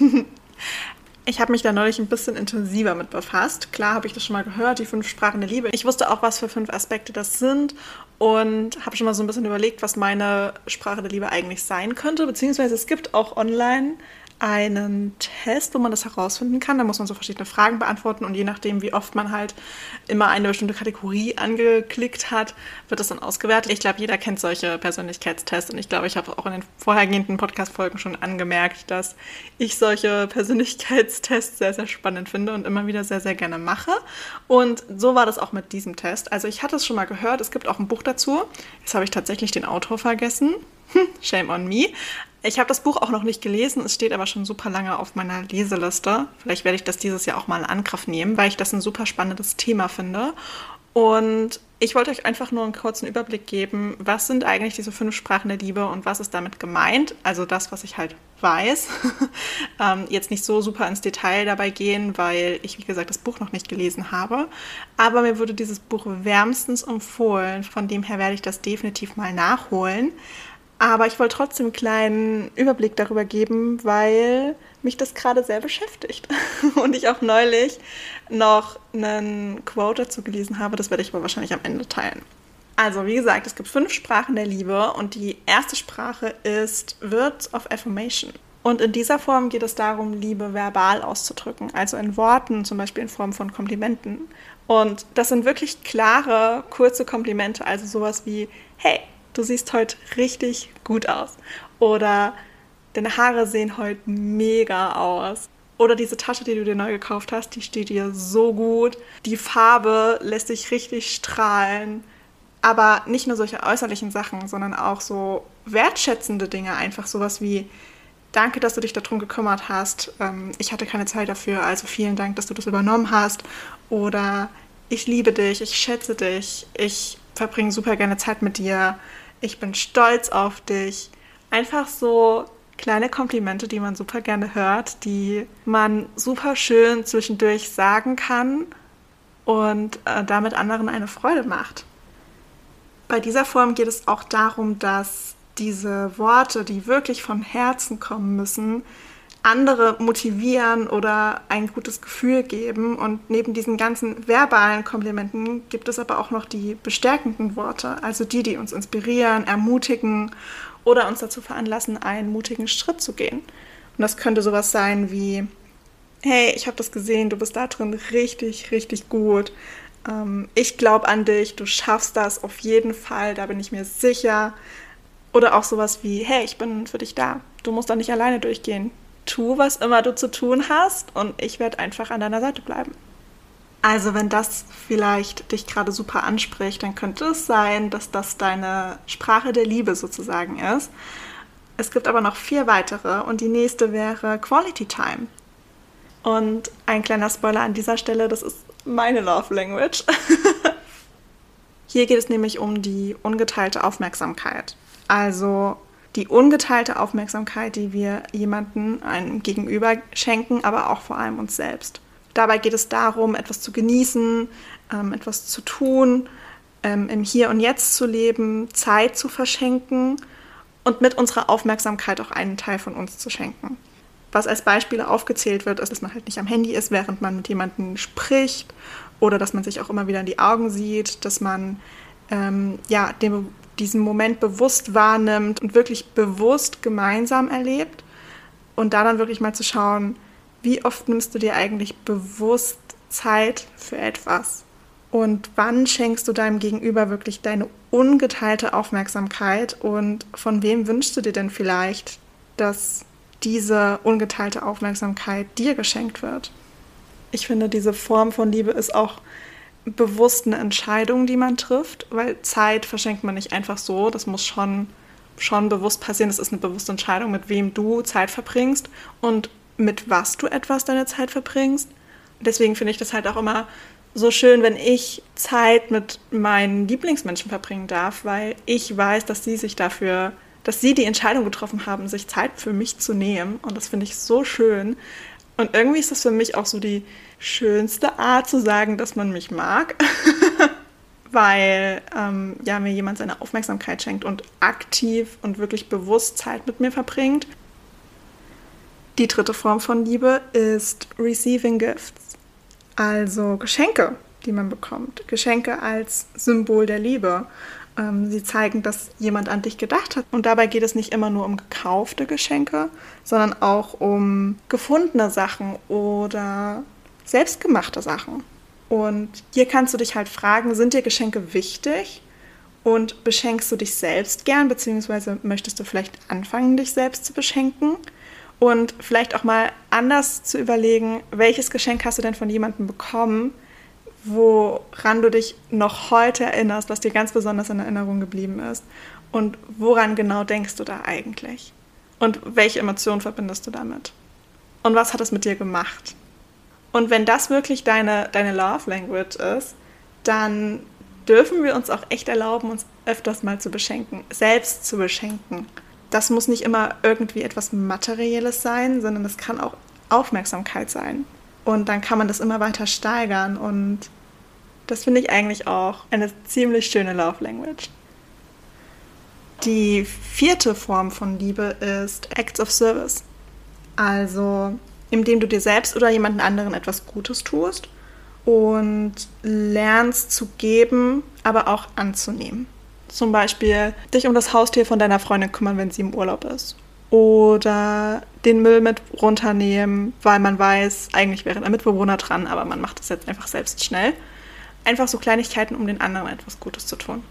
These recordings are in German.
Ich habe mich da neulich ein bisschen intensiver mit befasst. Klar habe ich das schon mal gehört, die fünf Sprachen der Liebe. Ich wusste auch, was für fünf Aspekte das sind und habe schon mal so ein bisschen überlegt, was meine Sprache der Liebe eigentlich sein könnte. Beziehungsweise es gibt auch online einen Test, wo man das herausfinden kann. Da muss man so verschiedene Fragen beantworten und je nachdem, wie oft man halt immer eine bestimmte Kategorie angeklickt hat, wird das dann ausgewertet. Ich glaube, jeder kennt solche Persönlichkeitstests und ich glaube, ich habe auch in den vorhergehenden Podcast-Folgen schon angemerkt, dass ich solche Persönlichkeitstests sehr, sehr spannend finde und immer wieder sehr, sehr gerne mache. Und so war das auch mit diesem Test. Also ich hatte es schon mal gehört, es gibt auch ein Buch dazu. Jetzt habe ich tatsächlich den Autor vergessen. Shame on me. Ich habe das Buch auch noch nicht gelesen, es steht aber schon super lange auf meiner Leseliste. Vielleicht werde ich das dieses Jahr auch mal in Angriff nehmen, weil ich das ein super spannendes Thema finde. Und ich wollte euch einfach nur einen kurzen Überblick geben, was sind eigentlich diese fünf Sprachen der Liebe und was ist damit gemeint. Also das, was ich halt weiß. ähm, jetzt nicht so super ins Detail dabei gehen, weil ich, wie gesagt, das Buch noch nicht gelesen habe. Aber mir wurde dieses Buch wärmstens empfohlen. Von dem her werde ich das definitiv mal nachholen. Aber ich wollte trotzdem einen kleinen Überblick darüber geben, weil mich das gerade sehr beschäftigt. Und ich auch neulich noch einen Quote dazu gelesen habe. Das werde ich aber wahrscheinlich am Ende teilen. Also, wie gesagt, es gibt fünf Sprachen der Liebe und die erste Sprache ist Words of Affirmation. Und in dieser Form geht es darum, Liebe verbal auszudrücken, also in Worten, zum Beispiel in Form von Komplimenten. Und das sind wirklich klare, kurze Komplimente, also sowas wie, hey, du siehst heute richtig gut aus. Oder deine Haare sehen heute mega aus. Oder diese Tasche, die du dir neu gekauft hast, die steht dir so gut. Die Farbe lässt dich richtig strahlen. Aber nicht nur solche äußerlichen Sachen, sondern auch so wertschätzende Dinge. Einfach sowas wie, danke, dass du dich darum gekümmert hast. Ähm, ich hatte keine Zeit dafür, also vielen Dank, dass du das übernommen hast. Oder ich liebe dich, ich schätze dich, ich verbringe super gerne Zeit mit dir ich bin stolz auf dich. Einfach so kleine Komplimente, die man super gerne hört, die man super schön zwischendurch sagen kann und äh, damit anderen eine Freude macht. Bei dieser Form geht es auch darum, dass diese Worte, die wirklich von Herzen kommen müssen, andere motivieren oder ein gutes Gefühl geben. Und neben diesen ganzen verbalen Komplimenten gibt es aber auch noch die bestärkenden Worte, also die, die uns inspirieren, ermutigen oder uns dazu veranlassen, einen mutigen Schritt zu gehen. Und das könnte sowas sein wie, hey, ich habe das gesehen, du bist da drin richtig, richtig gut. Ähm, ich glaube an dich, du schaffst das auf jeden Fall, da bin ich mir sicher. Oder auch sowas wie, hey, ich bin für dich da. Du musst da nicht alleine durchgehen tu, was immer du zu tun hast und ich werde einfach an deiner Seite bleiben. Also wenn das vielleicht dich gerade super anspricht, dann könnte es sein, dass das deine Sprache der Liebe sozusagen ist. Es gibt aber noch vier weitere und die nächste wäre Quality Time. Und ein kleiner Spoiler an dieser Stelle, das ist meine Love Language. Hier geht es nämlich um die ungeteilte Aufmerksamkeit. Also die ungeteilte Aufmerksamkeit, die wir jemandem einem Gegenüber schenken, aber auch vor allem uns selbst. Dabei geht es darum, etwas zu genießen, ähm, etwas zu tun, ähm, im Hier und Jetzt zu leben, Zeit zu verschenken und mit unserer Aufmerksamkeit auch einen Teil von uns zu schenken. Was als Beispiele aufgezählt wird, ist, dass man halt nicht am Handy ist, während man mit jemandem spricht oder dass man sich auch immer wieder in die Augen sieht, dass man ähm, ja, dem, diesen Moment bewusst wahrnimmt und wirklich bewusst gemeinsam erlebt und da dann wirklich mal zu schauen, wie oft nimmst du dir eigentlich bewusst Zeit für etwas? Und wann schenkst du deinem Gegenüber wirklich deine ungeteilte Aufmerksamkeit? Und von wem wünschst du dir denn vielleicht, dass diese ungeteilte Aufmerksamkeit dir geschenkt wird? Ich finde, diese Form von Liebe ist auch bewusst eine Entscheidung, die man trifft, weil Zeit verschenkt man nicht einfach so. Das muss schon, schon bewusst passieren. Das ist eine bewusste Entscheidung, mit wem du Zeit verbringst und mit was du etwas deine Zeit verbringst. Deswegen finde ich das halt auch immer so schön, wenn ich Zeit mit meinen Lieblingsmenschen verbringen darf, weil ich weiß, dass sie sich dafür, dass sie die Entscheidung getroffen haben, sich Zeit für mich zu nehmen. Und das finde ich so schön. Und irgendwie ist das für mich auch so die schönste Art zu sagen, dass man mich mag. weil ähm, ja, mir jemand seine Aufmerksamkeit schenkt und aktiv und wirklich bewusst Zeit mit mir verbringt. Die dritte Form von Liebe ist Receiving Gifts also Geschenke, die man bekommt. Geschenke als Symbol der Liebe. Ähm, sie zeigen, dass jemand an dich gedacht hat. Und dabei geht es nicht immer nur um gekaufte Geschenke, sondern auch um gefundene Sachen oder selbstgemachte Sachen. Und hier kannst du dich halt fragen, sind dir Geschenke wichtig? Und beschenkst du dich selbst gern, beziehungsweise möchtest du vielleicht anfangen, dich selbst zu beschenken? und vielleicht auch mal anders zu überlegen, welches Geschenk hast du denn von jemandem bekommen, woran du dich noch heute erinnerst, was dir ganz besonders in Erinnerung geblieben ist und woran genau denkst du da eigentlich und welche Emotionen verbindest du damit und was hat es mit dir gemacht. Und wenn das wirklich deine, deine Love Language ist, dann dürfen wir uns auch echt erlauben, uns öfters mal zu beschenken, selbst zu beschenken das muss nicht immer irgendwie etwas Materielles sein, sondern das kann auch Aufmerksamkeit sein. Und dann kann man das immer weiter steigern. Und das finde ich eigentlich auch eine ziemlich schöne Love Language. Die vierte Form von Liebe ist Acts of Service. Also, indem du dir selbst oder jemanden anderen etwas Gutes tust und lernst zu geben, aber auch anzunehmen. Zum Beispiel dich um das Haustier von deiner Freundin kümmern, wenn sie im Urlaub ist. Oder den Müll mit runternehmen, weil man weiß, eigentlich wäre der Mitbewohner dran, aber man macht es jetzt einfach selbst schnell. Einfach so Kleinigkeiten, um den anderen etwas Gutes zu tun.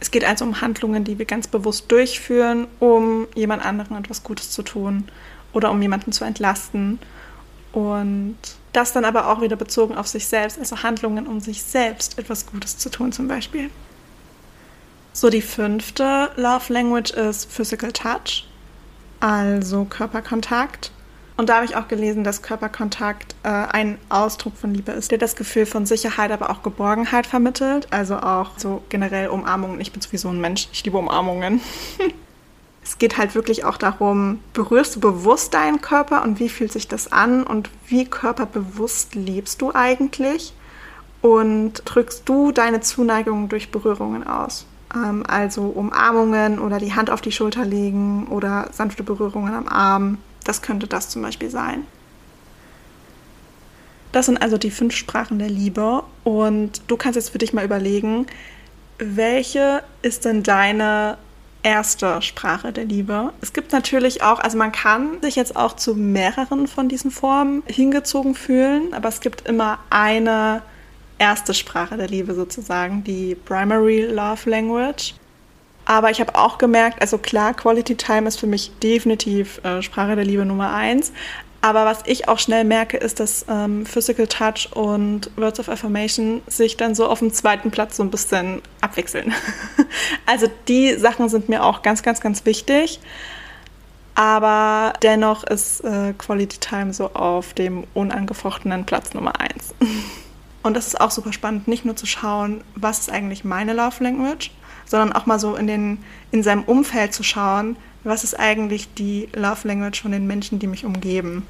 Es geht also um Handlungen, die wir ganz bewusst durchführen, um jemand anderen etwas Gutes zu tun oder um jemanden zu entlasten. Und das dann aber auch wieder bezogen auf sich selbst, also Handlungen, um sich selbst etwas Gutes zu tun zum Beispiel. So, die fünfte Love Language ist Physical Touch, also Körperkontakt. Und da habe ich auch gelesen, dass Körperkontakt äh, ein Ausdruck von Liebe ist, der das Gefühl von Sicherheit, aber auch Geborgenheit vermittelt. Also auch so generell Umarmungen. Ich bin sowieso ein Mensch, ich liebe Umarmungen. es geht halt wirklich auch darum, berührst du bewusst deinen Körper und wie fühlt sich das an und wie körperbewusst lebst du eigentlich? Und drückst du deine Zuneigung durch Berührungen aus? Ähm, also Umarmungen oder die Hand auf die Schulter legen oder sanfte Berührungen am Arm. Das könnte das zum Beispiel sein. Das sind also die fünf Sprachen der Liebe und du kannst jetzt für dich mal überlegen, welche ist denn deine erste Sprache der Liebe? Es gibt natürlich auch, also man kann sich jetzt auch zu mehreren von diesen Formen hingezogen fühlen, aber es gibt immer eine erste Sprache der Liebe sozusagen, die Primary Love Language. Aber ich habe auch gemerkt, also klar, Quality Time ist für mich definitiv äh, Sprache der Liebe Nummer eins. Aber was ich auch schnell merke, ist, dass ähm, Physical Touch und Words of Affirmation sich dann so auf dem zweiten Platz so ein bisschen abwechseln. also die Sachen sind mir auch ganz, ganz, ganz wichtig. Aber dennoch ist äh, Quality Time so auf dem unangefochtenen Platz Nummer eins. Und das ist auch super spannend, nicht nur zu schauen, was ist eigentlich meine Love Language, sondern auch mal so in, den, in seinem Umfeld zu schauen, was ist eigentlich die Love Language von den Menschen, die mich umgeben.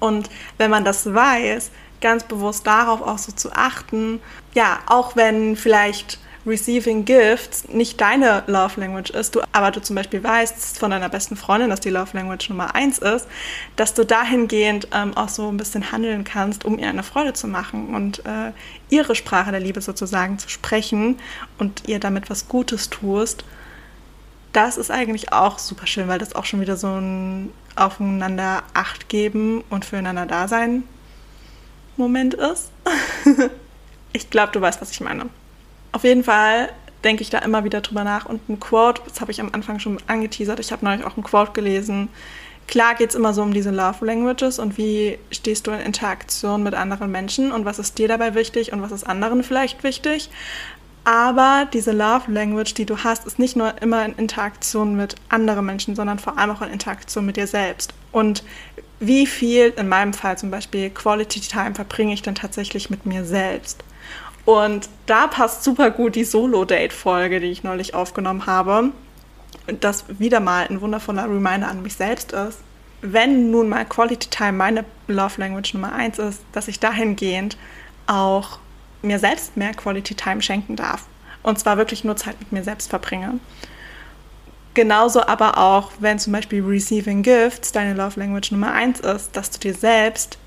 Und wenn man das weiß, ganz bewusst darauf auch so zu achten, ja, auch wenn vielleicht Receiving Gifts nicht deine Love Language ist, du, aber du zum Beispiel weißt von deiner besten Freundin, dass die Love Language Nummer eins ist, dass du dahingehend ähm, auch so ein bisschen handeln kannst, um ihr eine Freude zu machen und äh, ihre Sprache der Liebe sozusagen zu sprechen und ihr damit was Gutes tust. das ist eigentlich auch super schön, weil das auch schon wieder so ein aufeinander Acht geben und füreinander da sein Moment ist. ich glaube, du weißt, was ich meine. Auf jeden Fall denke ich da immer wieder drüber nach. Und ein Quote, das habe ich am Anfang schon angeteasert, ich habe neulich auch ein Quote gelesen. Klar geht es immer so um diese Love Languages und wie stehst du in Interaktion mit anderen Menschen und was ist dir dabei wichtig und was ist anderen vielleicht wichtig. Aber diese Love Language, die du hast, ist nicht nur immer in Interaktion mit anderen Menschen, sondern vor allem auch in Interaktion mit dir selbst. Und wie viel, in meinem Fall zum Beispiel, Quality Time verbringe ich dann tatsächlich mit mir selbst? Und da passt super gut die Solo-Date-Folge, die ich neulich aufgenommen habe. Das wieder mal ein wundervoller Reminder an mich selbst ist. Wenn nun mal Quality Time meine Love Language Nummer eins ist, dass ich dahingehend auch mir selbst mehr Quality Time schenken darf. Und zwar wirklich nur Zeit mit mir selbst verbringe. Genauso aber auch, wenn zum Beispiel Receiving Gifts deine Love Language Nummer eins ist, dass du dir selbst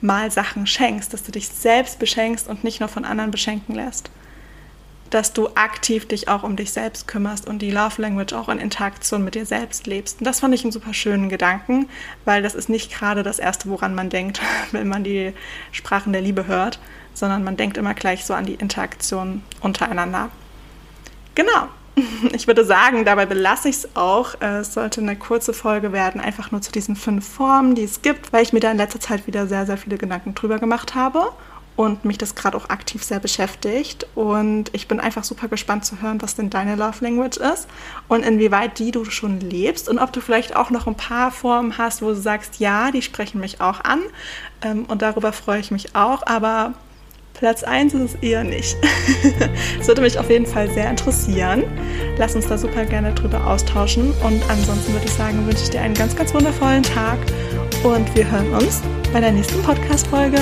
mal Sachen schenkst, dass du dich selbst beschenkst und nicht nur von anderen beschenken lässt. Dass du aktiv dich auch um dich selbst kümmerst und die Love Language auch in Interaktion mit dir selbst lebst. Und das fand ich einen super schönen Gedanken, weil das ist nicht gerade das Erste, woran man denkt, wenn man die Sprachen der Liebe hört, sondern man denkt immer gleich so an die Interaktion untereinander. Genau. Ich würde sagen, dabei belasse ich es auch. Es sollte eine kurze Folge werden, einfach nur zu diesen fünf Formen, die es gibt, weil ich mir da in letzter Zeit wieder sehr, sehr viele Gedanken drüber gemacht habe und mich das gerade auch aktiv sehr beschäftigt. Und ich bin einfach super gespannt zu hören, was denn deine Love Language ist und inwieweit die du schon lebst und ob du vielleicht auch noch ein paar Formen hast, wo du sagst, ja, die sprechen mich auch an. Ähm, und darüber freue ich mich auch. Aber Platz 1 ist es eher nicht. das würde mich auf jeden Fall sehr interessieren. Lass uns da super gerne drüber austauschen. Und ansonsten würde ich sagen, wünsche ich dir einen ganz, ganz wundervollen Tag und wir hören uns bei der nächsten Podcast-Folge.